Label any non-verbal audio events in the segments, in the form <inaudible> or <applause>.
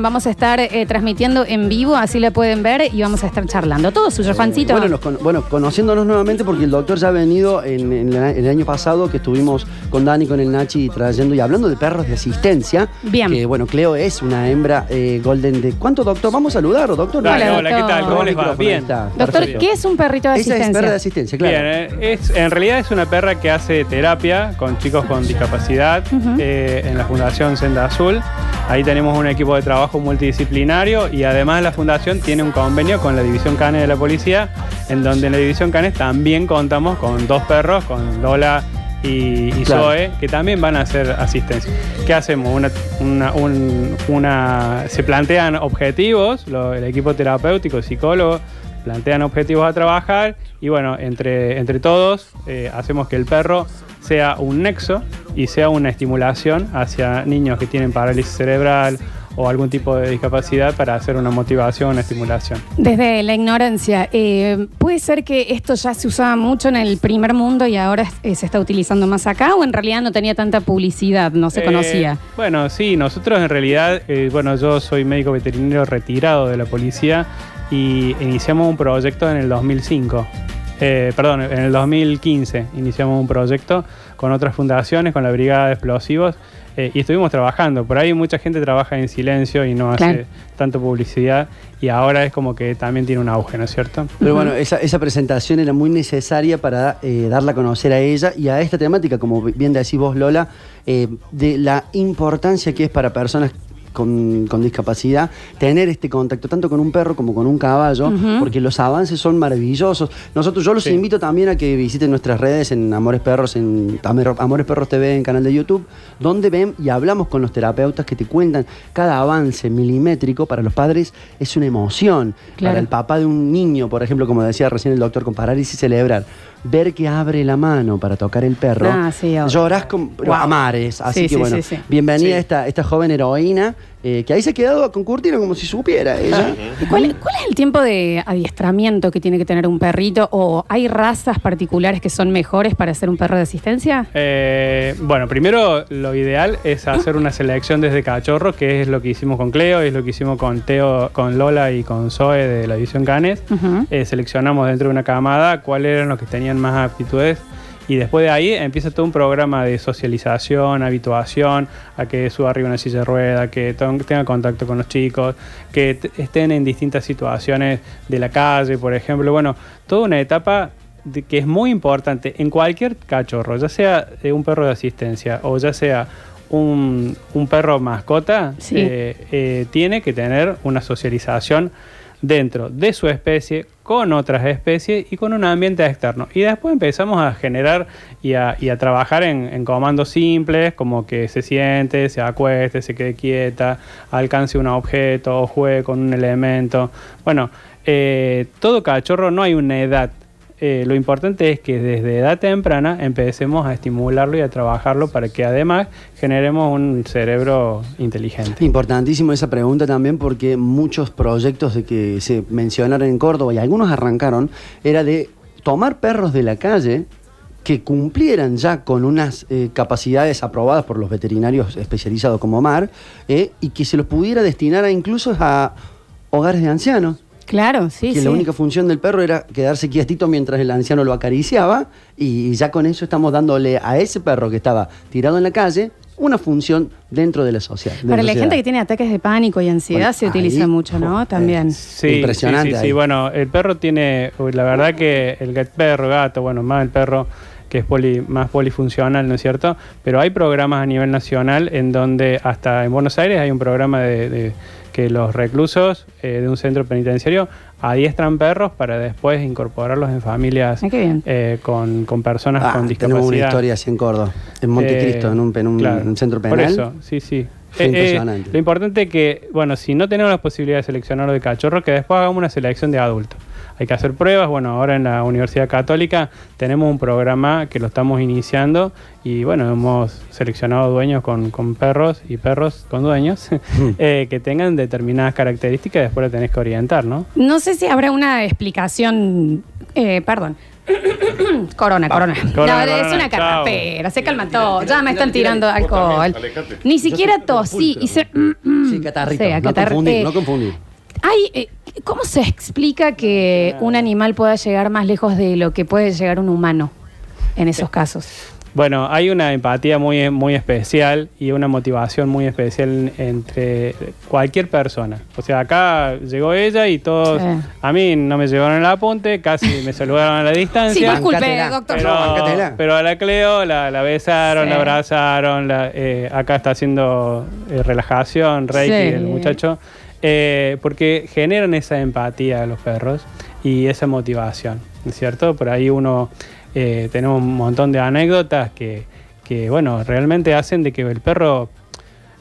Vamos a estar eh, transmitiendo en vivo, así la pueden ver y vamos a estar charlando. Todo suyo, Juancito. Bueno, nos con- bueno, conociéndonos nuevamente porque el doctor ya ha venido en, en la- el año pasado que estuvimos con Dani, con el Nachi trayendo y hablando de perros de asistencia. Bien. Que bueno, Cleo es una hembra eh, golden de... ¿Cuánto, doctor? Vamos a saludarlo, doctor. Dale, Hola, hola, ¿qué doctor. tal? ¿Cómo les va? Bien. Doctor, Perfecto. ¿qué es un perrito de Esa es asistencia? perra de asistencia, claro. Bien, eh, es, en realidad es una perra que hace terapia con chicos con discapacidad eh, en la Fundación Senda Azul. Ahí tenemos un equipo de trabajo multidisciplinario y además la Fundación tiene un convenio con la División Canes de la Policía, en donde en la División Canes también contamos con dos perros, con Lola y, y Claro. Zoe, que también van a hacer asistencia. ¿Qué hacemos? Una, una- un- una- se plantean objetivos, lo- el equipo terapéutico, psicólogo, plantean objetivos a trabajar y bueno, entre, entre todos eh, hacemos que el perro sea un nexo y sea una estimulación hacia niños que tienen parálisis cerebral o algún tipo de discapacidad para hacer una motivación, una estimulación. Desde la ignorancia, eh, ¿puede ser que esto ya se usaba mucho en el primer mundo y ahora eh, se está utilizando más acá o en realidad no tenía tanta publicidad, no se Eh, conocía? Bueno, sí, nosotros en realidad, bueno, yo soy médico veterinario retirado de la policía y iniciamos un proyecto en el 2005. Eh, perdón, en el 2015 iniciamos un proyecto con otras fundaciones, con la Brigada de Explosivos, eh, y estuvimos trabajando. Por ahí mucha gente trabaja en silencio y no hace tanto publicidad, y ahora es como que también tiene un auge, ¿no es cierto? Pero bueno, esa, esa presentación era muy necesaria para eh, darla a conocer a ella y a esta temática, como bien decís vos, Lola, eh, de la importancia que es para personas con, con discapacidad tener este contacto tanto con un perro como con un caballo, porque los avances son maravillosos. Nosotros, yo los Sí. invito también a que visiten nuestras redes en Amores Perros, en Amor- Amores Perros TV, en canal de YouTube, donde ven y hablamos con los terapeutas que te cuentan cada avance milimétrico para los padres es una emoción. Claro. Para el papá de un niño, por ejemplo, como decía recién el doctor, con parálisis cerebral, ver que abre la mano para tocar el perro, Ah, sí, llorás con, Wow. a mares. Así Sí, que bueno, bienvenida. Esta, esta joven heroína, eh, que ahí se ha quedado con Curtino como si supiera ella. ¿Y ¿Cuál, cuál es el tiempo de adiestramiento que tiene que tener un perrito? ¿O hay razas particulares que son mejores para ser un perro de asistencia? Eh, bueno, primero lo ideal es hacer una selección desde cachorro, que es lo que hicimos con Cleo, es lo que hicimos con Teo, con Lola y con Zoe de la división Canes. Eh, seleccionamos dentro de una camada cuáles eran los que tenían más aptitudes y después de ahí empieza todo un programa de socialización, habituación, a que suba arriba una silla de rueda, que tenga contacto con los chicos, que estén en distintas situaciones de la calle, por ejemplo. Bueno, toda una etapa de- que es muy importante en cualquier cachorro, ya sea eh, un perro de asistencia o ya sea un, un perro mascota, Sí. eh, eh, tiene que tener una socialización dentro de su especie, con otras especies y con un ambiente externo. Y después empezamos a generar y a, trabajar en, en comandos simples, como que se siente, se acueste, se quede quieta, alcance un objeto o juegue con un elemento. Bueno, eh, todo cachorro no hay una edad. Eh, lo importante es que desde edad temprana empecemos a estimularlo y a trabajarlo para que además generemos un cerebro inteligente. Importantísimo esa pregunta también porque muchos proyectos de que se mencionaron en Córdoba y algunos arrancaron era de tomar perros de la calle que cumplieran ya con unas eh, capacidades aprobadas por los veterinarios especializados como Omar eh, y que se los pudiera destinar a incluso a hogares de ancianos. Claro, sí, que sí. la única función del perro era quedarse quietito mientras el anciano lo acariciaba y ya con eso estamos dándole a ese perro que estaba tirado en la calle una función dentro de la sociedad. Para la sociedad. gente que tiene ataques de pánico y ansiedad Bueno, se ahí, utiliza mucho, ¿no? También. Sí, Impresionante Sí, sí. Bueno, el perro tiene, la verdad que el perro, gato, bueno, más el perro que es poli- más polifuncional, ¿no es cierto? Pero hay programas a nivel nacional en donde hasta en Buenos Aires hay un programa de, de que los reclusos eh, de un centro penitenciario adiestran perros para después incorporarlos en familias Ah, eh, con, con personas Ah, con discapacidad. tenemos una historia así en Córdoba, en Montecristo, Eh, en, un, en un- claro, un centro penal. Por eso, sí, sí. Fue Eh, eh, impresionante. lo importante es que, bueno, si no tenemos la posibilidad de seleccionarlo de cachorro, que después hagamos una selección de adultos. Hay que hacer pruebas. Bueno, ahora en la Universidad Católica tenemos un programa que lo estamos iniciando y, bueno, hemos seleccionado dueños con, con perros y perros con dueños <laughs> eh, que tengan determinadas características y después lo tenés que orientar, ¿no? No sé si habrá una explicación, eh, perdón, <coughs> Corona, corona. Corona, no, es corona, una carrapera, se calma todo. Ya me están tira, tirando tira. alcohol. también. Ni siquiera tosí y se. Sí, catarrito. O sea, no catar- confundir, eh, no confundir. Hay, eh, ¿Cómo se explica que un animal pueda llegar más lejos de lo que puede llegar un humano en esos casos? Bueno, hay una empatía muy, muy especial y una motivación muy especial entre cualquier persona. O sea, acá llegó ella y todos, Sí. a mí no me llevaron el apunte, casi me saludaron a la <laughs> Sí, distancia. disculpe, Bancatela. doctor. pero, No, pero a la Cleo la, la besaron, Sí. la abrazaron, la- eh, acá está haciendo eh, relajación, Reiki, Sí. el muchacho, eh, porque generan esa empatía a los perros y esa motivación, ¿no es cierto? Por ahí uno, eh, tenemos un montón de anécdotas que, que, bueno, realmente hacen de que el perro,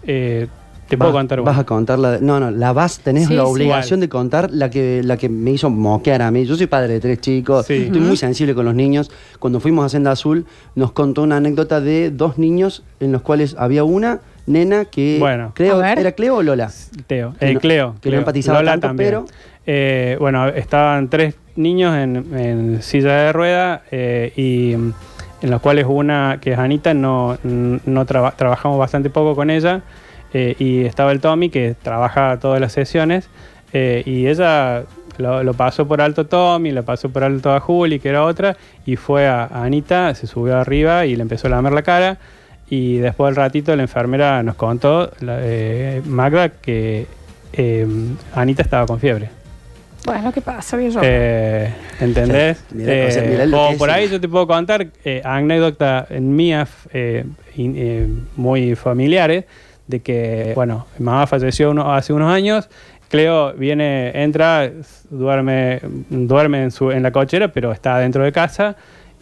eh, te puedo Vas- contar Vas una. a contar la. No, no, la vas, tenés Sí, la sí. obligación de contar la que, la que me hizo moquear a mí. Yo soy padre de tres chicos, Sí. estoy muy sensible con los niños. Cuando fuimos a Senda Azul, nos contó una anécdota de dos niños en los cuales había una nena que. Bueno. Creo. ¿Era Cleo o Lola? Teo, Que eh, no- Cleo. que no Cleo. empatizaba Lola tanto, también. pero- Eh, bueno, estaban tres niños en, en silla de rueda eh, y mm, en los cuales una, que es Anita, no, n- no traba- trabajamos bastante poco con ella. eh, y estaba el Tommy, que trabaja todas las sesiones. eh, y ella lo, lo pasó por alto Tommy, lo pasó por alto a Juli, que era otra, y fue a, a Anita, se subió arriba y le empezó a lamer la cara. Y después del ratito la enfermera nos contó, la- eh, Magda, que eh, Anita estaba con fiebre. Bueno, ¿qué pasa, viejo? Eh, ¿Entendés? Sí, <laughs> mirá, o sea, lo o por ahí yo te puedo contar eh, anécdotas mías eh, in- eh, muy familiares de que, bueno, mi mamá falleció uno- hace unos años. Cleo viene, entra, duerme, duerme en, su, en la cochera, pero está dentro de casa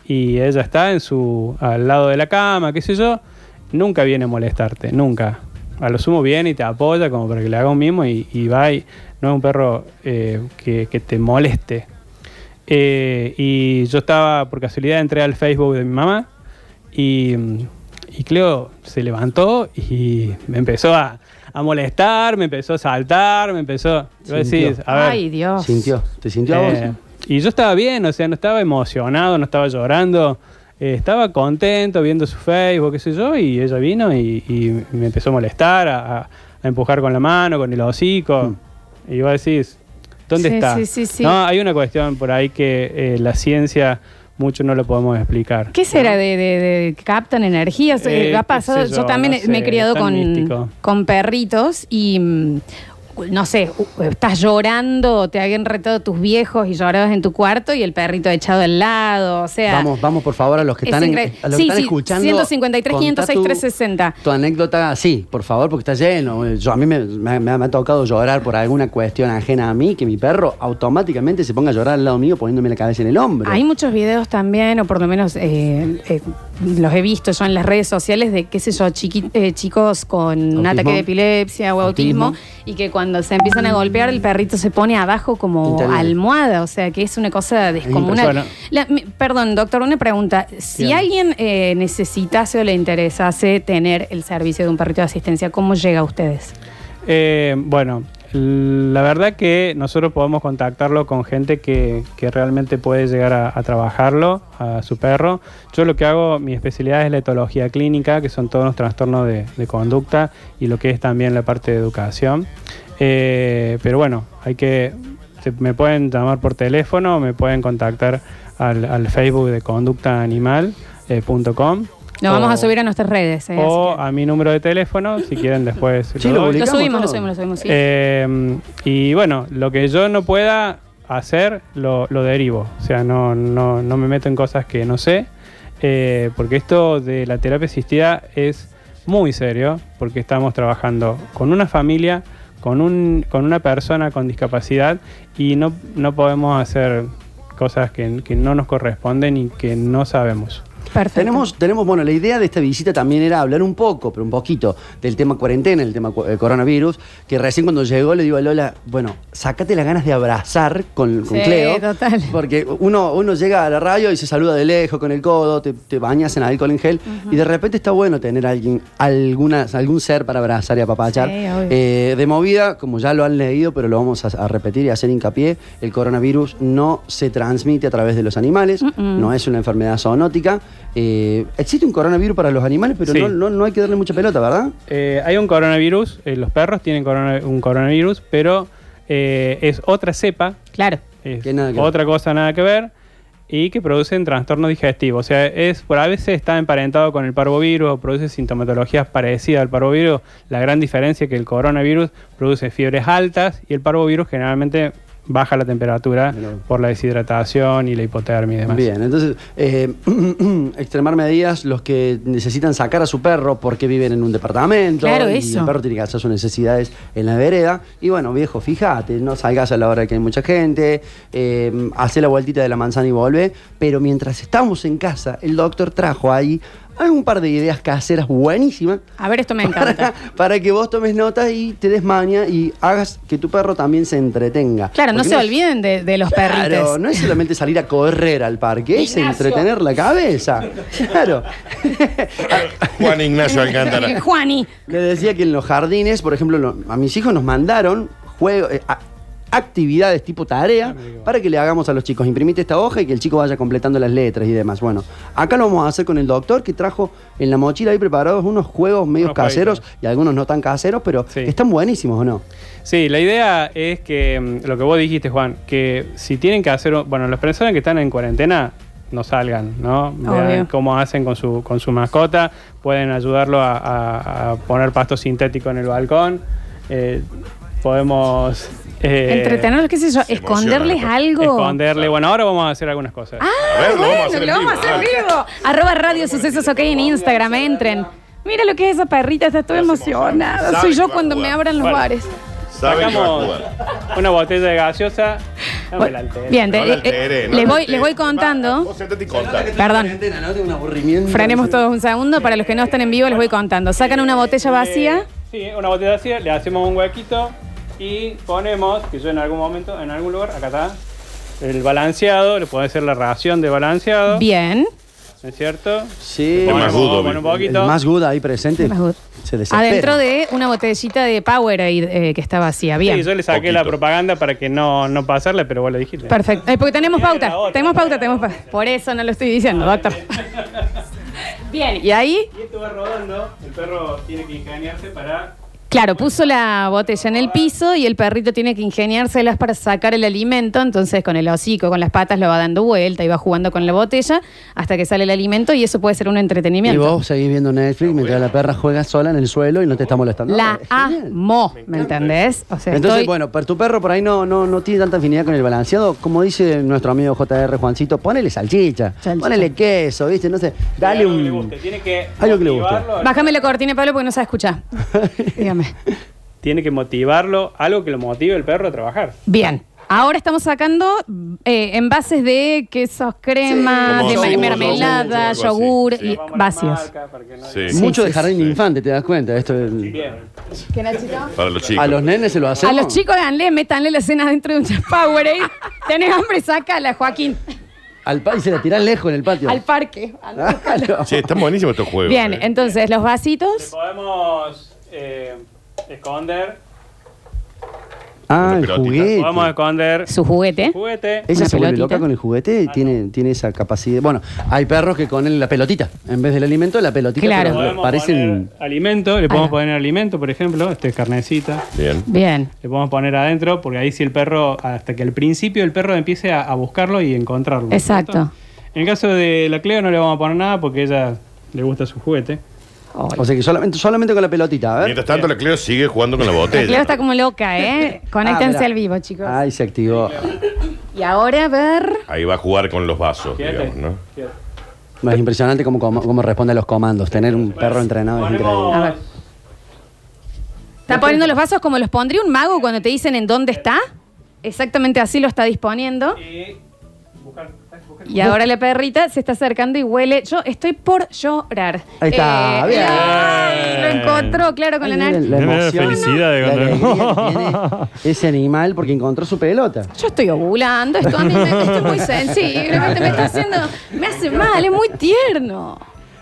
y ella está en su, al lado de la cama, qué sé yo. Nunca viene a molestarte, nunca. A lo sumo viene y te apoya como para que le haga un mimo y, y va y no es un perro eh, que, que te moleste. Eh, y yo estaba, por casualidad, entré al Facebook de mi mamá y, y Cleo se levantó y me empezó a, a molestar, me empezó a saltar, me empezó... Yo Sintió. decís, a ver, Ay, Dios. ¿Sintió? ¿Te sintió a vos? eh, y yo estaba bien, o sea, no estaba emocionado, no estaba llorando, eh, estaba contento viendo su Facebook, qué sé yo, y ella vino y, y me empezó a molestar, a, empujar con la mano, con el hocico. Y vos decís, ¿dónde Sí, está? sí, sí, sí. No, hay una cuestión por ahí que eh, la ciencia mucho no lo podemos explicar. ¿Qué será de, de- de captan energías? Eh, ha pasado, yo, yo, también no me he criado con, místico. con perritos y mm, no sé, estás llorando, te habían retado tus viejos y llorabas en tu cuarto y el perrito echado al lado, o sea... Vamos, vamos por favor a los que es están, en- a los Sí, que están sí, escuchando. 153, contá 506, tu- 360. Tu anécdota, sí, por favor, porque está lleno. Yo, a mí me, me- me ha- me ha tocado llorar por alguna cuestión ajena a mí, que mi perro automáticamente se ponga a llorar al lado mío poniéndome la cabeza en el hombro. Hay muchos videos también, o por lo menos eh, eh, los he visto yo en las redes sociales de, qué sé yo, chiqui- eh, chicos con un ataque de epilepsia o autismo, Autismo. y que cuando se empiezan a golpear el perrito se pone abajo como almohada, o sea que es una cosa descomunal. impresionante. La- mi- perdón, doctor, una pregunta. Si Bien. alguien eh, necesitase o le interesase tener el servicio de un perrito de asistencia, ¿cómo llega a ustedes? Eh, bueno, la verdad que nosotros podemos contactarlo con gente que, que realmente puede llegar a, trabajarlo, a su perro. Yo lo que hago, mi especialidad es la etología clínica, que son todos los trastornos de, conducta y lo que es también la parte de educación. Eh, pero bueno, hay que, me pueden llamar por teléfono, me pueden contactar al, al Facebook de conductaanimal.com. Lo vamos a subir a nuestras redes. eh, O así que- a mi número de teléfono, si quieren después. Sí, lo lo doy. lo publicamos subimos, lo todo. subimos, lo subimos, sí. Eh, y bueno, lo que yo no pueda hacer, lo, lo derivo. O sea, no, no, no me meto en cosas que no sé. eh, porque esto de la terapia asistida es muy serio, porque estamos trabajando con una familia, con, un, con una persona con discapacidad y no, no podemos hacer cosas que, que no nos corresponden y que no sabemos. Perfecto. Tenemos, tenemos, bueno, la idea de esta visita también era hablar un poco, pero un poquito, del tema cuarentena, el tema eh, coronavirus, que recién cuando llegó le digo a Lola, bueno, sácate las ganas de abrazar con, con Sí, Cleo. total. Porque uno, uno llega a la radio y se saluda de lejos con el codo, te, te bañas en alcohol en gel, y de repente está bueno tener a alguien, alguna, algún ser para abrazar y apapachar. Sí. Eh, de movida, como ya lo han leído, pero lo vamos a, a repetir y hacer hincapié, el coronavirus no se transmite a través de los animales, no es una enfermedad zoonótica. Eh, existe un coronavirus para los animales, pero Sí. no, no- no hay que darle mucha pelota, ¿verdad? Eh, hay un coronavirus, eh, los perros tienen corona- un coronavirus, pero eh, es otra cepa, Claro. es Que nada que ver. otra cosa nada que ver, y que producen trastornos digestivos. O sea, es por a veces está emparentado con el parvovirus o produce sintomatologías parecidas al parvovirus. La gran diferencia es que el coronavirus produce fiebres altas y el parvovirus generalmente baja la temperatura por la deshidratación y la hipotermia y demás. Bien, entonces, eh, <clears throat> extremar medidas los que necesitan sacar a su perro porque viven en un departamento. Claro, y eso. el perro tiene que hacer sus necesidades en la vereda. Y bueno, viejo, fíjate, no salgas a la hora que hay mucha gente, eh, hace la vueltita de la manzana y vuelve. Pero mientras estamos en casa, el doctor trajo ahí un par de ideas caseras buenísimas. A ver, esto me encanta. Para, <laughs> para que vos tomes nota y te des maña y hagas que tu perro también se entretenga. Claro, no se es- olviden de, de los Claro, perritos. no es solamente salir a correr al parque, es entretener la cabeza. Claro. <laughs> Juan Ignacio Alcántara. Juani. Le decía que en los jardines, por ejemplo, lo- a mis hijos nos mandaron juegos, eh, a- actividades tipo tarea para que le hagamos a los chicos. Imprimite esta hoja y que el chico vaya completando las letras y demás. Bueno, acá lo vamos a hacer con el doctor que trajo en la mochila ahí preparados unos juegos medios Unos caseros jueguitos. y algunos no tan caseros, pero Sí. están buenísimos, ¿o no? Sí, la idea es que mm, lo que vos dijiste, Juan, que si tienen que hacer, bueno, las personas que están en cuarentena no salgan, ¿no? Vean cómo hacen con su, con su mascota, pueden ayudarlo a, a- a poner pasto sintético en el balcón, eh, podemos... eh, Entretenerlos, qué sé yo, se esconderles emociona, algo. Esconderle, bueno, ahora vamos a hacer algunas cosas. Ah, A ver, lo vamos a bueno, hacer en lo vamos a vivo, hacer vivo. Arroba Radio Sucesos OK en Instagram, entren. Mira lo que es esa perrita, está toda emocionada. emociona. Soy yo cuando me abran los Bueno. bares. Sabe que va a Sacamos jugar. una botella de gaseosa. La. Bien, No la eh, eh, no les, la voy, les voy contando. Vos sentate y contá. Perdón. Frenemos todos un segundo. Para los que no están en vivo, les voy contando. Sacan una botella vacía. Sí, una botella vacía, le hacemos un huequito y ponemos, que yo en algún momento, en algún lugar, acá está, el balanceado, le puede ser la ración de balanceado, Bien. ¿no es cierto? Sí. Es más good, un. El más good ahí presente Más good. se desespera. Adentro de una botellita de Powerade eh, que está vacía. Bien. Sí, yo le saqué Poquito. la propaganda para que no, no pasarle, pero vos lo dijiste. Perfecto. Eh, porque tenemos pauta. otra, Tenemos pauta, tenemos pauta. Por eso no lo estoy diciendo, doctor. <laughs> Bien, y ahí, Y esto va rodando, el perro tiene que ingeniarse para... claro, puso la botella en el piso y el perrito tiene que ingeniárselas para sacar el alimento. Entonces, con el hocico, con las patas, lo va dando vuelta y va jugando con la botella hasta que sale el alimento y eso puede ser un Y entretenimiento. vos seguís viendo Netflix mientras la perra juega sola en el suelo y no te está molestando. La Es amo, ¿me entendés? O sea, Entonces, estoy- bueno, pero tu perro por ahí no, no, no tiene tanta afinidad con el balanceado. Como dice nuestro amigo JR Juancito, ponele salchicha, Salchicha. ponele queso, ¿viste? No sé, dale algo que le un. guste, Tiene que Algo que le guste. Bájame la cortina, Pablo, porque no se escucha. <laughs> Dígame. Tiene que motivarlo, algo que lo motive el perro a trabajar. Bien. Ahora estamos sacando eh, envases de quesos, crema, como de yogur, mermelada, yogur, algo así. yogur Sí. y Vamos a la vacíos. marca para que no- Sí. Sí, Mucho sí, de jardín sí. infante, ¿te das cuenta? Esto es- Bien. ¿Qué, Nachito? Para los chicos. a los nenes se lo A hacemos. los chicos háganle, métanle la cena dentro de un Powerade. <laughs> Tenés hambre, sácala, Joaquín. Al pa- y se la tirás lejos en el patio. Al parque. <laughs> Claro. Sí, están buenísimos estos juegos. Bien, eh. entonces los vasitos. podemos eh, esconder. Ah, el juguete. Podemos esconder Su juguete. juguete. Ella Una se vuelve pelotita. loca con el juguete, Ah, tiene, tiene esa capacidad. Bueno, hay perros que con el- la pelotita, en vez del alimento, la pelotita, Claro. pero Podemos parecen. poner alimento, le podemos Ah. poner alimento, por ejemplo, este es carnecita. Bien. Bien. Le podemos poner adentro, porque ahí si el perro, hasta que al principio el perro empiece a, a buscarlo y encontrarlo. Exacto. ¿cierto? En el caso de la Cleo no le vamos a poner nada porque ella le gusta su juguete. Ay. O sea que solamente, solamente con la pelotita, a ver. Mientras tanto, la Cleo sigue jugando con la La botella. Cleo está como loca, ¿eh? Conéctense Ah, al vivo, chicos. Ay, se activó. Y ahora, a ver. Ahí va a jugar con los vasos, digamos, ¿no? Es impresionante cómo, cómo, cómo responde a los comandos. Tener un perro entrenado es increíble. A ver. ¿Está poniendo los vasos como los pondría un mago cuando te dicen en dónde está? Exactamente así lo está disponiendo. Y buscar Y ahora la perrita se está acercando y huele. Yo estoy por llorar. Ahí está, bien. ay, lo encontró, claro, con la nariz. la emoción, felicidad de la cuando- alegría que tiene ese animal porque encontró su pelota. Yo estoy ovulando, esto a mí me, esto es muy sensible, me, me está haciendo, me hace mal, es muy tierno.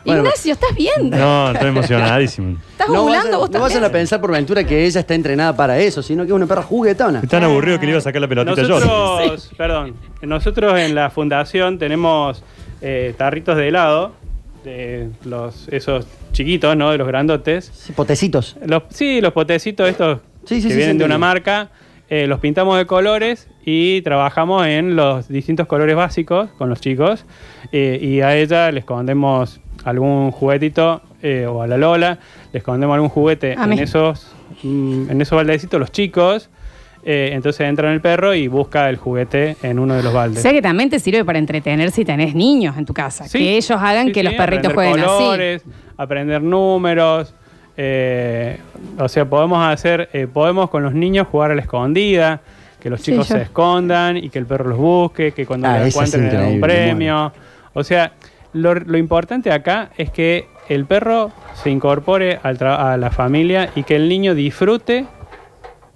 Bueno, Ignacio, ¿estás viendo? No, estoy emocionadísimo. <laughs> ¿Estás No ovulando vayan, vos no vayan a pensar por ventura que ella está entrenada para eso, sino que es una perra juguetona. Es tan aburrido que le iba a sacar la pelotita yo. Nosotros, perdón, nosotros en la fundación tenemos eh, tarritos de helado, de los, esos chiquitos, ¿no? De los grandotes. Sí, Potecitos. Los, sí, los potecitos estos Sí, sí, que sí, vienen sí, de una marca, eh, los pintamos de colores y trabajamos en los distintos colores básicos con los chicos. eh, y a ella le escondemos algún juguetito, eh, o a la Lola, le escondemos algún juguete A en mí. esos, mm, en esos baldecitos, los chicos. eh, entonces entra en el perro y busca el juguete en uno de los O baldes. sea que también te sirve para entretener si tenés niños en tu casa. Sí, que ellos hagan sí, que sí, los perritos aprender jueguen colores, aprender números. eh, o sea, podemos hacer, eh, podemos con los niños jugar a la escondida, que los Sí, chicos yo- se escondan y que el perro los busque, que cuando Ah, encuentren le den un premio. O sea, lo, lo importante acá es que el perro se incorpore al tra- a la familia y que el niño disfrute,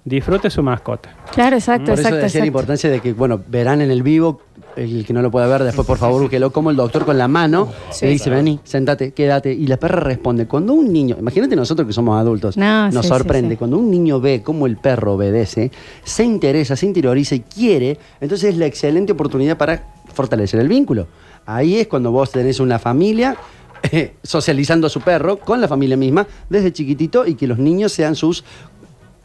disfrute su mascota. Claro, exacto, Por eso exacto. decía la exacto. importancia de que, bueno, verán en el vivo, el que no lo pueda ver, después por favor búsquelo, como el doctor con la mano Sí. le dice, vení, sentate, quédate. Y la perra responde. Cuando un niño, imagínate nosotros que somos adultos, No, nos sí, sorprende. sí, sí. Cuando un niño ve cómo el perro obedece, se interesa, se interioriza y quiere, entonces es la excelente oportunidad para fortalecer el vínculo. Ahí es cuando vos tenés una familia eh, socializando a su perro con la familia misma desde chiquitito y que los niños sean sus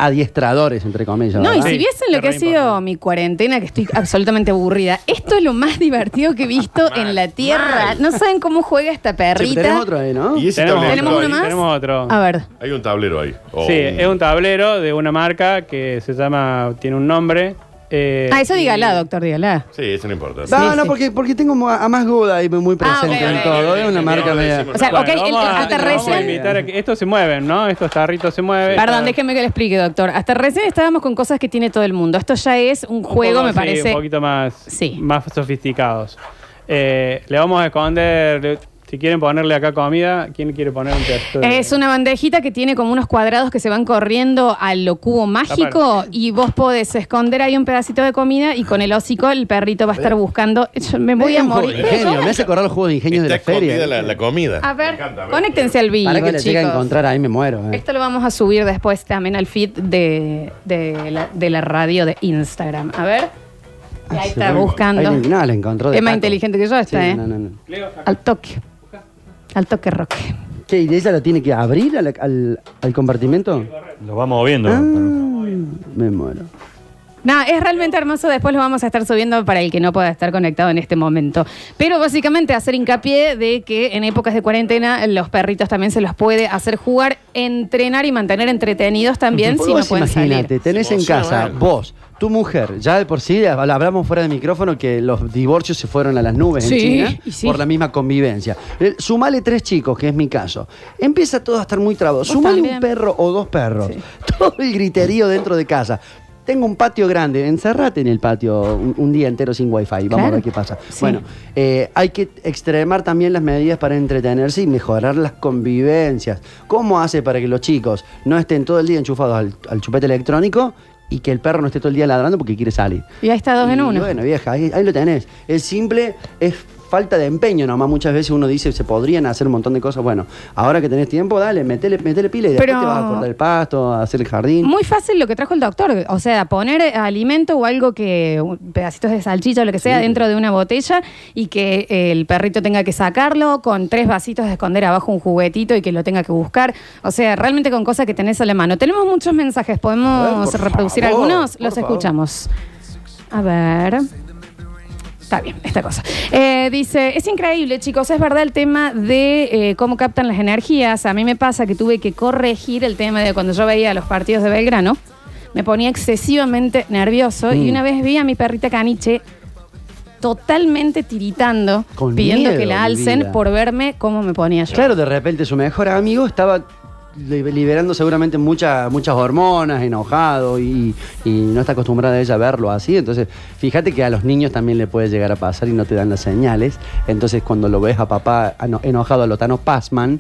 adiestradores, entre comillas. No, y si Sí, viesen lo que ha sido importante. mi cuarentena, que estoy absolutamente aburrida, esto es lo más divertido que he visto <laughs> en la tierra. No saben cómo juega esta Sí, perrita. tenés otro ahí, ¿no? Y ese Tenemos, ¿Tenemos uno más? Tenemos otro. A ver. Hay un tablero ahí. Oh. Sí, es un tablero de una marca que se llama, tiene un nombre. Eh, Ah, eso y- dígala, doctor, dígala. Sí, eso no importa. No, Sí, no, sí. porque, porque tengo a más Goda ahí muy presente Ah, ok, en ok, todo. ok, Es una ok, marca media. O sea, Bueno, ok, el- vamos, a, hasta vamos a recién- invitar a que estos se mueven, ¿no? Estos tarritos se mueven. Perdón, déjeme que le explique, doctor. Hasta recién estábamos con cosas que tiene todo el mundo. Esto ya es un Un juego, poco, me sí, parece. Un poquito más, Sí. más sofisticados. Eh, le vamos a esconder, si quieren ponerle acá comida, ¿quién quiere poner un texto? de- Es una bandejita que tiene como unos cuadrados que se van corriendo a lo cubo mágico y vos podés esconder ahí un pedacito de comida y con el hocico el perrito va a estar buscando. Yo me voy a morir. de ingenio, me hace acordar los juegos de ingenio de Está la feria. la, la comida. A ver, encanta, conéctense al vivo, Para que le llegue a encontrar ahí me muero. eh. Esto lo vamos a subir después también al feed de, de la, de la radio de Instagram. A ver. Y ahí está buscando. Ahí le- no, la encontró de Es más taco. inteligente que yo esta, Sí, ¿eh? no, no, no. Al toque. Al toque roque. ¿Qué? ¿Y ella la tiene que abrir al, al, al compartimento? Lo va moviendo. Ah, me muero. No, es realmente hermoso. Después lo vamos a estar subiendo para el que no pueda estar conectado en este momento. Pero básicamente hacer hincapié de que en épocas de cuarentena los perritos también se los puede hacer jugar, entrenar y mantener entretenidos también si no Vos pueden imagínate, tenés en casa, vos, tu mujer, ya de por sí, habl- hablamos fuera de micrófono que los divorcios se fueron a las nubes Sí, en China sí. por la misma convivencia. Eh, Sumale tres chicos, que es mi caso. Empieza todo a estar muy trabado. Sumale también. un perro o dos perros. Sí. <laughs> Todo el griterío dentro de casa. Tengo un patio grande, encerrate en el patio un, un día entero sin wifi, vamos Claro. a ver qué pasa. Bueno, eh, hay que extremar también las medidas para entretenerse y mejorar las convivencias. ¿Cómo hace para que los chicos no estén todo el día enchufados al, al chupete electrónico y que el perro no esté todo el día ladrando porque quiere salir? Y ahí está dos en uno. Bueno, vieja, ahí, ahí lo tenés. Es simple, es falta de empeño nomás. Muchas veces uno dice, se podrían hacer un montón de cosas. Bueno, ahora que tenés tiempo, dale, metele, metele pila y después Pero- te vas a cortar el pasto, a hacer el jardín. Muy fácil lo que trajo el doctor, o sea, poner alimento o algo que, pedacitos de salchicha o lo que sea Sí. dentro de una botella y que eh, el perrito tenga que sacarlo con tres vasitos de esconder abajo un juguetito y que lo tenga que buscar. O sea, realmente con cosas que tenés a la mano. Tenemos muchos mensajes, ¿podemos ver, reproducir favor, algunos? Los favor. escuchamos. A ver. Está bien, esta cosa. Eh, dice, es increíble, chicos, es verdad el tema de eh, cómo captan las energías. A mí me pasa que tuve que corregir el tema de cuando yo veía los partidos de Belgrano. Me ponía excesivamente nervioso y Mm. una vez vi a mi perrita caniche totalmente tiritando, Con pidiendo miedo, que la mi alcen vida. por verme cómo me ponía yo. Claro, de repente su mejor amigo estaba liberando seguramente muchas muchas hormonas, enojado y, y no está acostumbrada ella a verlo así. Entonces, fíjate que a los niños también le puede llegar a pasar y no te dan las señales. Entonces, cuando lo ves a papá enojado a lo Thanos Passman,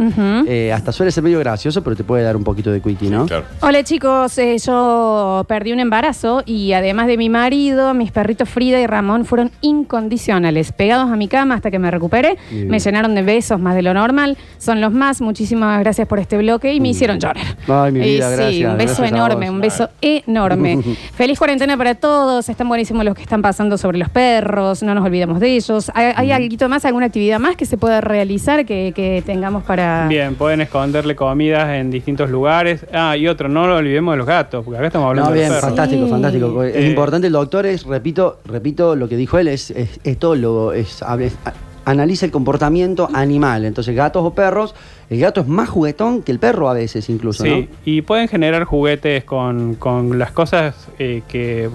eh, hasta suele ser medio gracioso, pero te puede dar un poquito de quickie, ¿no? Claro. Hola chicos, eh, yo perdí un embarazo y además de mi marido, mis perritos Frida y Ramón fueron incondicionales, pegados a mi cama hasta que me recuperé, me llenaron de besos más de lo normal, son los más, muchísimas gracias por este bloque y me hicieron llorar. Ay, mi Y vida, sí, gracias, un beso gracias enorme, un beso enorme. <laughs> Feliz cuarentena para todos, están buenísimos los que están pasando sobre los perros, no nos olvidemos de ellos. ¿Hay, hay algo más, alguna actividad más que se pueda realizar que, que tengamos para... Bien, pueden esconderle comidas en distintos lugares. Ah, y otro, no lo olvidemos de los gatos, porque acá estamos hablando No, de bien, los perros. fantástico, Sí. fantástico. Es Eh, importante, el doctor es, repito, repito lo que dijo él, es, es etólogo, es, hable- es- analiza el comportamiento animal. Entonces, gatos o perros, el gato es más juguetón que el perro a veces incluso, Sí, y pueden generar juguetes con, con las cosas eh, que,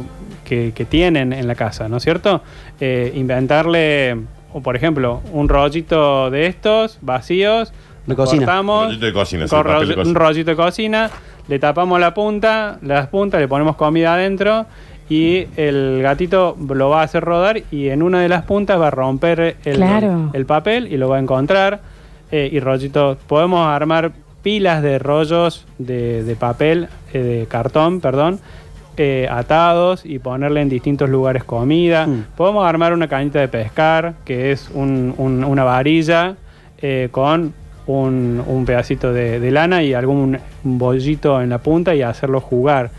que- que tienen en la casa, ¿no es cierto? Eh, inventarle, o por ejemplo, un rollito de estos vacíos, De cocina. cortamos, Un rollito de cocina, sí, papel de rollo- cocina. un rollito de cocina, le tapamos la punta, las puntas, le ponemos comida adentro y el gatito lo va a hacer rodar y en una de las puntas va a romper el, Claro. el papel y lo va a encontrar. eh, y rollito, podemos armar pilas de rollos de, de papel, eh, de cartón, perdón, eh, atados y ponerle en distintos lugares comida. Mm. Podemos armar una cañita de pescar, que es un- un- una varilla eh, con un, un pedacito de, de lana y algún bollito en la punta y hacerlo jugar.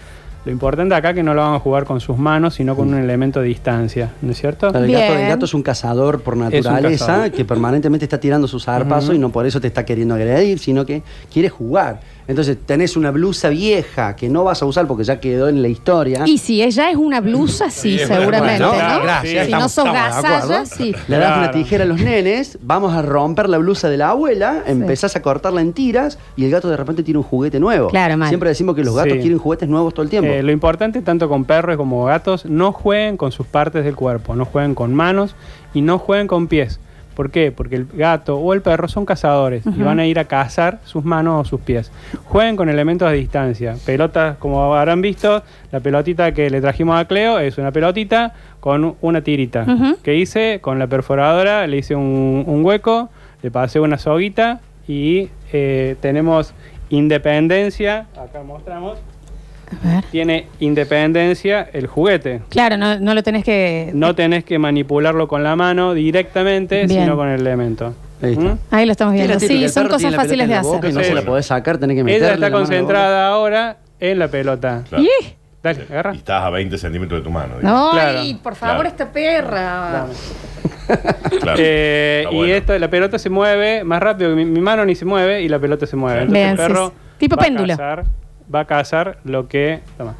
Lo importante acá es que no lo van a jugar con sus manos, sino con un elemento de distancia, ¿no es cierto? El gato, el gato es un cazador por naturaleza cazador. que permanentemente está tirando sus zarpazos y no por eso te está queriendo agredir, sino que quiere jugar. Entonces, tenés una blusa vieja que no vas a usar porque ya quedó en la historia. Y si ella es una blusa, sí, Sí, seguramente, bueno, ¿no? gracias, si estamos- no sos gasalla, sí. Le das una Claro. tijera a los nenes, vamos a romper la blusa de la abuela, empezás a cortarla en tiras y el gato de repente tiene un juguete nuevo. Claro, mal. Siempre decimos que los gatos Sí. quieren juguetes nuevos todo el tiempo. Eh, lo importante, tanto con perros como gatos, no jueguen con sus partes del cuerpo, no jueguen con manos y no jueguen con pies. ¿Por qué? Porque el gato o el perro son cazadores y van a ir a cazar sus manos o sus pies. Jueguen con elementos a distancia. Pelotas, como habrán visto, la pelotita que le trajimos a Cleo es una pelotita con una tirita. Ujú. que hice? Con la perforadora le hice un, un hueco, le pasé una soguita y eh, tenemos independencia. Acá mostramos. Tiene independencia el juguete. Claro, no, no lo tenés que. No tenés que manipularlo con la mano directamente, Bien. sino con el elemento. Ahí está. ¿Mm? Ahí lo estamos viendo. Sí, son cosas fáciles de hacer. y no Sí. se la podés sacar, tenés que meterle Ella la está concentrada ahora en la pelota. Claro. ¡Ih! Dale, agarra. Y estás a 20 centímetros de tu mano. digamos. No, Claro. ay, por favor, Claro. esta perra. <laughs> Claro. Eh, y esto, la pelota se mueve más rápido que mi, mi mano ni se mueve y la pelota se mueve. Entonces Bien, el perro sí. Tipo va a péndulo. cazar- va a cazar lo que. Toma.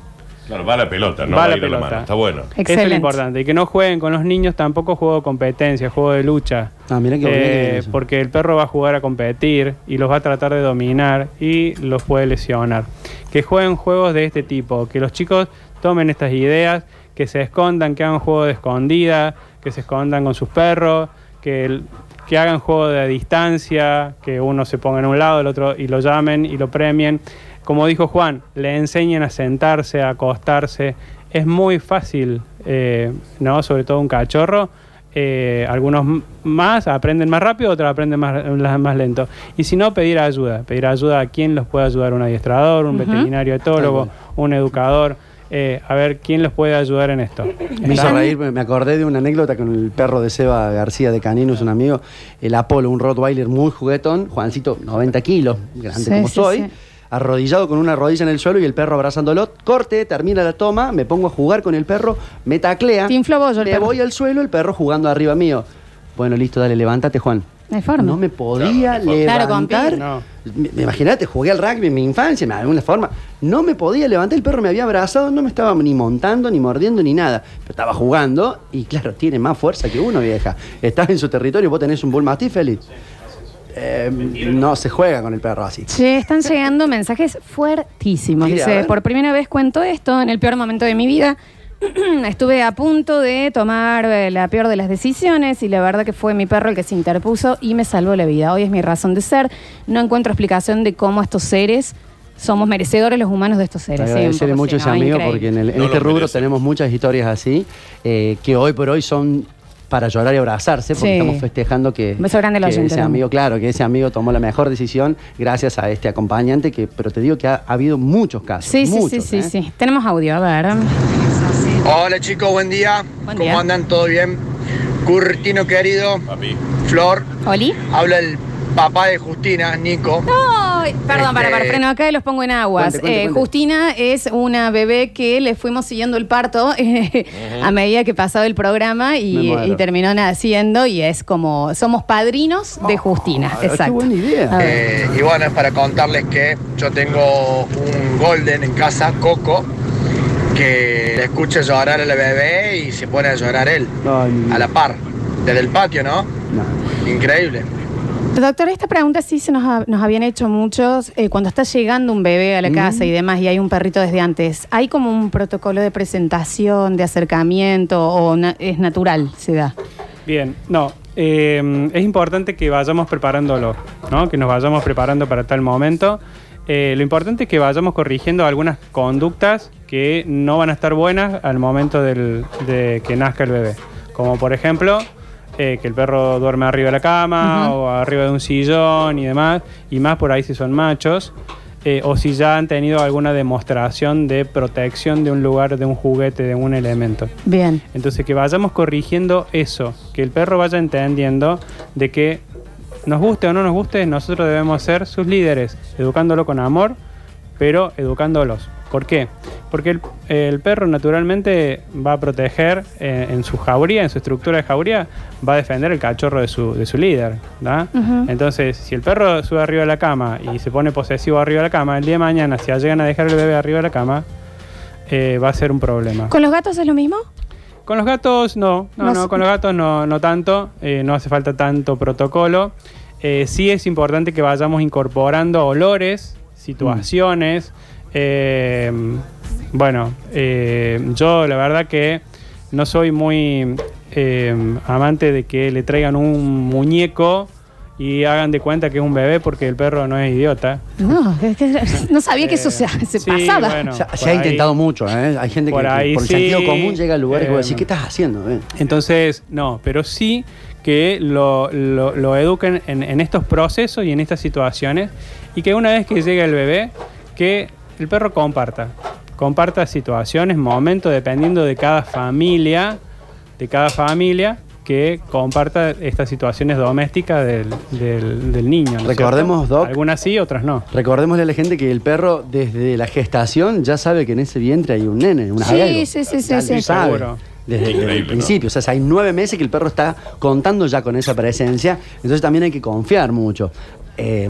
Claro, va la pelota, no Va va, la a ir a la pelota. mano. Está bueno. Eso es lo importante. Y que no jueguen con los niños tampoco juego de competencia, juego de lucha. Ah, mirá que Eh, porque el perro va a jugar a competir y los va a tratar de dominar y los puede lesionar. Que jueguen juegos de este tipo, que los chicos tomen estas ideas, que se escondan, que hagan juegos de escondida, que se escondan con sus perros, que, el- que hagan juego de distancia, que uno se ponga en un lado, el otro y lo llamen y lo premien. Como dijo Juan, le enseñen a sentarse, a acostarse. Es muy fácil, eh, ¿no? Sobre todo un cachorro. Eh, algunos más aprenden más rápido, otros aprenden más, lento. Y si no, pedir ayuda. Pedir ayuda a quien los puede ayudar, un adiestrador, un Ujú. veterinario etólogo, un educador. eh, a ver quién los puede ayudar en esto. Me hizo reír, me acordé de una anécdota con el perro de Seba García de Caninos, un amigo, el Apolo, un Rottweiler muy juguetón, Juancito, 90 kilos, grande Sí, como sí, soy, sí. Arrodillado con una rodilla en el suelo y el perro abrazándolo, corte, termina la toma, me pongo a jugar con el perro, me taclea, Te infló bollo el me perro. voy al suelo, el perro jugando arriba mío. Bueno, listo, dale, levántate, Juan. No hay forma. No me podía Claro, no hay forma. Claro, con levantar. pie. No. Me- Imagínate, jugué al rugby en mi infancia, de alguna forma. No me podía levantar, el perro me había abrazado, no me estaba ni montando, ni mordiendo, ni nada. Pero estaba jugando y, claro, tiene más fuerza que uno, vieja. Estás en su territorio, vos tenés un bull mastiff, Félix. Eh, no se juega con el perro así. Che, están llegando mensajes fuertísimos. A Dice, ver. por primera vez cuento esto en el peor momento de mi vida. <clears throat> estuve a punto de tomar eh, la peor de las decisiones y la verdad que fue mi perro el que se interpuso y me salvó la vida. Hoy es mi razón de ser. No encuentro explicación de cómo estos seres somos merecedores los humanos de estos seres. Sí, un Agradecerle poco mucho a sí, ese ¿no? amigo Increíble. porque en, el- en No este lo rubro merece. tenemos muchas historias así eh, que hoy por hoy son para llorar y abrazarse porque Sí. estamos festejando que, Un beso grande al que oyente ese amigo, claro, que ese amigo tomó la mejor decisión gracias a este acompañante que, pero te digo que ha, ha habido muchos casos. Sí, sí, sí, muchos, sí, ¿eh? sí. Tenemos audio, a ver. Hola chicos, buen día. Buen ¿Cómo día. andan? ¿Todo bien? Curtino querido, Papi. Flor, ¿Oli? habla el papá de Justina, Nico. Ay, perdón, para, para, Este- freno acá y los pongo en aguas. Cuente, cuente, Eh, cuente. Justina es una bebé que le fuimos siguiendo el parto <laughs> eh, a medida que pasaba el programa y, terminó naciendo y es como, somos padrinos de Justina. Ah, qué Exacto. buena idea. Eh, y bueno, es para contarles que yo tengo un golden en casa, Coco, que le escucha llorar a la bebé y se pone a llorar él, Ay, a la par, desde el patio, ¿no? No. Increíble. Doctor, esta pregunta sí se nos, ha- nos habían hecho muchos. eh, cuando está llegando un bebé a la casa y demás y hay un perrito desde antes, ¿hay como un protocolo de presentación, de acercamiento o na- es natural, se da? Bien, no. eh, es importante que vayamos preparándolo, ¿no? Que nos vayamos preparando para tal momento. Eh, lo importante es que vayamos corrigiendo algunas conductas que no van a estar buenas al momento del- de que nazca el bebé. Como por ejemplo, eh, que el perro duerme arriba de la cama o arriba de un sillón y demás, y más por ahí si son machos. eh, o si ya han tenido alguna demostración de protección de un lugar, de un juguete, de un elemento. Bien. Entonces que vayamos corrigiendo eso, que el perro vaya entendiendo de que nos guste o no nos guste, nosotros debemos ser sus líderes, educándolo con amor, pero educándolos. ¿Por qué? Porque el, el perro naturalmente va a proteger eh, en su jauría, en su estructura de jauría, va a defender el cachorro de su, de su líder. Ujú. Entonces, si el perro sube arriba de la cama y se pone posesivo arriba de la cama, el día de mañana, si llegan a dejar el bebé arriba de la cama, eh, va a ser un problema. ¿Con los gatos es lo mismo? Con los gatos no, no, No con los gatos no, no tanto, eh, no hace falta tanto protocolo. Eh, sí es importante que vayamos incorporando olores, situaciones. Eh, bueno, eh, yo la verdad que no soy muy eh, amante de que le traigan un muñeco y hagan de cuenta que es un bebé porque el perro no es idiota. No, es que no sabía que eso se, se Eh, sí, pasaba. bueno. Se, se ha ahí- intentado mucho, ¿eh? Hay gente que por que ahí por el sí, sentido común llega a lugares que decís, ¿qué estás haciendo? eh?" Entonces, no, pero sí que lo, lo- lo eduquen en, en estos procesos y en estas situaciones y que una vez que llegue el bebé, que el perro comparta, comparta situaciones, momentos, dependiendo de cada familia, de cada familia que comparta estas situaciones domésticas del, del- del niño. ¿no es Recordemos, cierto? Doc. Algunas sí, otras no. Recordémosle a la gente que el perro desde la gestación ya sabe que en ese vientre hay un nene, una Sí, algo. sí, sí, sí, sí. sabe. Seguro. Desde, el principio, o sea, hay nueve meses que el perro está contando ya con esa presencia, entonces también hay que confiar mucho. Eh,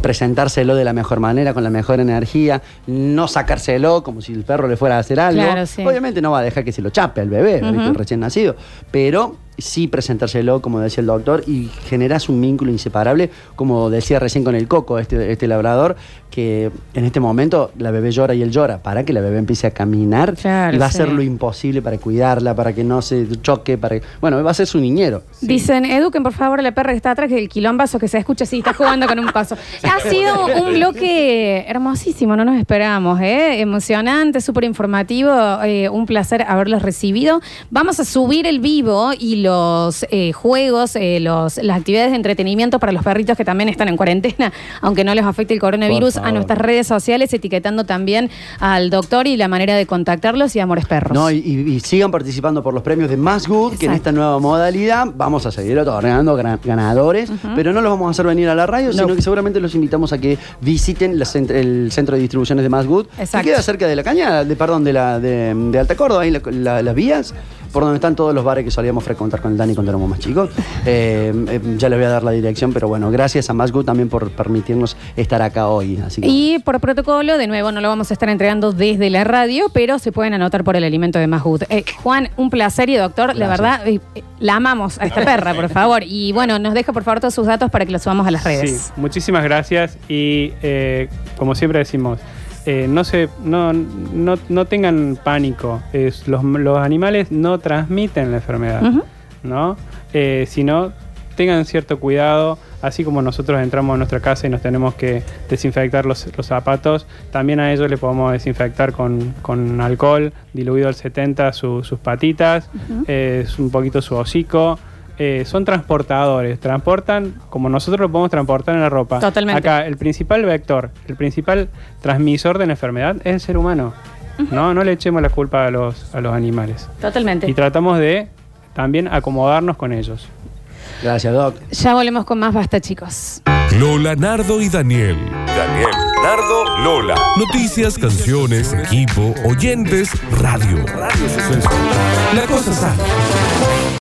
presentárselo de la mejor manera, con la mejor energía, no sacárselo como si el perro le fuera a hacer algo. Claro, sí. Obviamente no va a dejar que se lo chape el bebé, Ujú. el recién nacido, pero sí presentárselo, como decía el doctor, y generas un vínculo inseparable, como decía recién con el coco, este, este labrador, que en este momento la bebé llora y él llora, para que la bebé empiece a caminar Claro, y va a hacer lo imposible para cuidarla, para que no se choque, para que- bueno, va a ser su niñero. Dicen, eduquen por favor a la perra que está atrás, que el quilombazo que se escucha así, está jugando con un coso. <laughs> Ha sido un bloque hermosísimo, no nos esperábamos, ¿eh? emocionante, súper informativo, eh, un placer haberlos recibido. Vamos a subir el vivo y los eh, juegos, eh, los, las actividades de entretenimiento para los perritos que también están en cuarentena, <laughs> aunque no les afecte el coronavirus, a nuestras redes sociales, etiquetando también al doctor y la manera de contactarlos y Amores Perros. No, y, y- y sigan participando por los premios de Más Good, que en esta nueva modalidad vamos a seguir otorgando ganadores, pero no los vamos a hacer venir a la radio, sino que seguramente los invitamos a que visiten la cent- el centro de distribuciones de Más Good, Exacto. que queda cerca de la cañada, de, perdón, de, la, de, de Alta Córdoba, ahí la- la- las vías, por donde están todos los bares que solíamos frecuentar con el Dani cuando éramos más chicos. Eh, eh, ya les voy a dar la dirección, pero bueno, gracias a Más Good también por permitirnos estar acá hoy. Así que, Y por protocolo, de nuevo, no lo vamos a estar entregando desde la radio, pero se pueden anotar por el alimento de Masgood. Eh, Juan, un placer y doctor, la verdad, eh, eh, la amamos a esta perra, por favor. Y bueno, nos deja por favor todos sus datos para que los subamos a las redes. Sí, muchísimas gracias y eh, como siempre decimos, eh, no, se, no, no, no tengan pánico. Es, los, los animales no transmiten la enfermedad. ¿no? Eh, sino tengan cierto cuidado, así como nosotros entramos a nuestra casa y nos tenemos que desinfectar los, los zapatos, también a ellos le podemos desinfectar con, con alcohol diluido al 70 su- sus patitas, eh, un poquito su hocico. Eh, son transportadores, transportan como nosotros lo podemos transportar en la ropa. Totalmente. Acá el principal vector, el principal transmisor de la enfermedad es el ser humano. No, no le echemos la culpa a los, a los animales. Totalmente. Y tratamos de también acomodarnos con ellos. Gracias, Doc. Ya volvemos con más basta, chicos. Lola, Nardo y Daniel. Daniel, Nardo, Lola. Noticias, canciones, equipo, oyentes, radio. La cosa sana.